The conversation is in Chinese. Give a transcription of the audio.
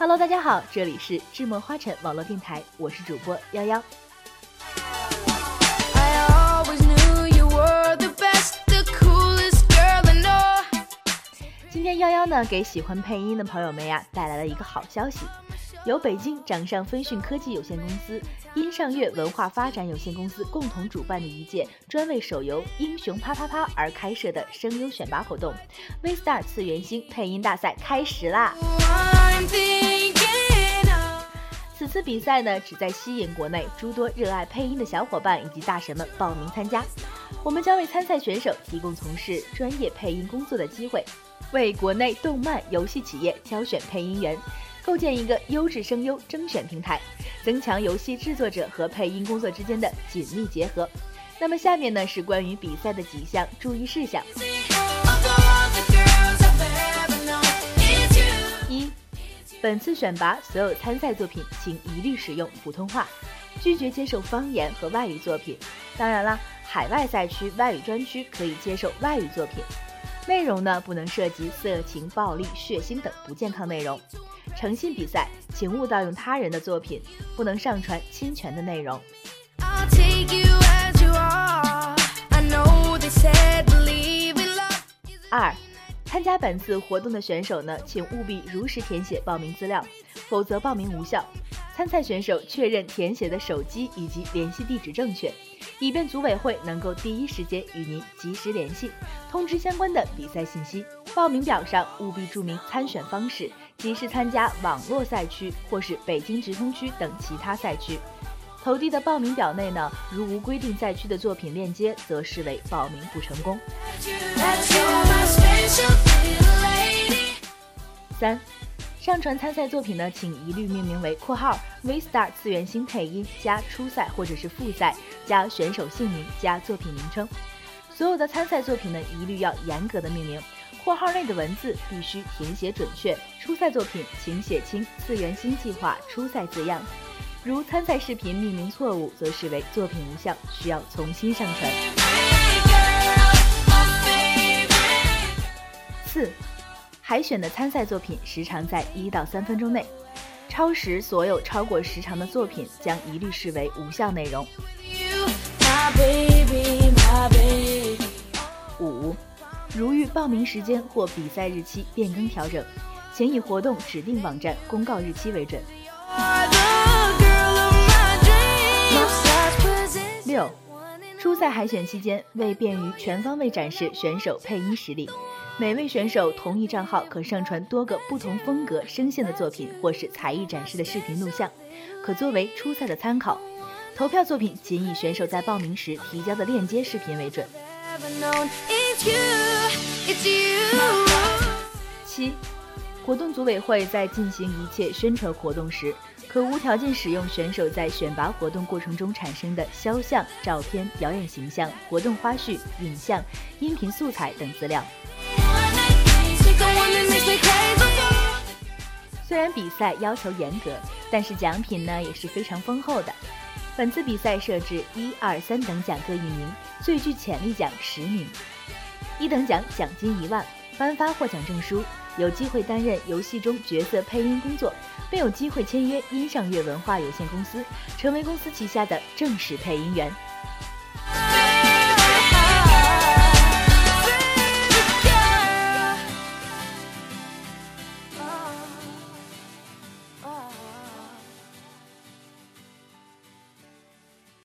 Hello，大家好，这里是智墨花城网络电台，我是主播幺幺。今天幺幺呢，给喜欢配音的朋友们呀带来了一个好消息。由北京掌上飞讯科技有限公司、音上乐文化发展有限公司共同主办的一届专为手游《英雄啪啪啪》而开设的声优选拔活动 ——V Star 次元星配音大赛开始啦！此次比赛呢，旨在吸引国内诸多热爱配音的小伙伴以及大神们报名参加。我们将为参赛选手提供从事专业配音工作的机会，为国内动漫、游戏企业挑选配音员。构建一个优质声优征选平台，增强游戏制作者和配音工作之间的紧密结合。那么下面呢是关于比赛的几项注意事项：一、本次选拔所有参赛作品，请一律使用普通话，拒绝接受方言和外语作品。当然啦，海外赛区外语专区可以接受外语作品。内容呢不能涉及色情、暴力、血腥等不健康内容。诚信比赛，请勿盗用他人的作品，不能上传侵权的内容。二，参加本次活动的选手呢，请务必如实填写报名资料，否则报名无效。参赛选手确认填写的手机以及联系地址正确，以便组委会能够第一时间与您及时联系，通知相关的比赛信息。报名表上务必注明参选方式。即是参加网络赛区或是北京直通区等其他赛区，投递的报名表内呢，如无规定赛区的作品链接，则视为报名不成功。三，上传参赛作品呢，请一律命名为（括号 V Star 次元星配音加初赛或者是复赛加选手姓名加作品名称）。所有的参赛作品呢，一律要严格的命名。括号内的文字必须填写准确。初赛作品请写清“次元新计划初赛”字样。如参赛视频命名错误，则视为作品无效，需要重新上传。四，海选的参赛作品时长在一到三分钟内，超时所有超过时长的作品将一律视为无效内容。五。如遇报名时间或比赛日期变更调整，请以活动指定网站公告日期为准。初赛海选期间，为便于全方位展示选手配音实力，每位选手同一账号可上传多个不同风格、声线的作品或是才艺展示的视频录像，可作为初赛的参考。投票作品仅以选手在报名时提交的链接视频为准。七，活动组委会在进行一切宣传活动时，可无条件使用选手在选拔活动过程中产生的肖像、照片、表演形象、活动花絮、影像、音频素材等资料。虽然比赛要求严格，但是奖品呢也是非常丰厚的。本次比赛设置一二三等奖各一名，最具潜力奖十名。一等奖奖金一万，颁发获奖证书，有机会担任游戏中角色配音工作，并有机会签约音上乐文化有限公司，成为公司旗下的正式配音员。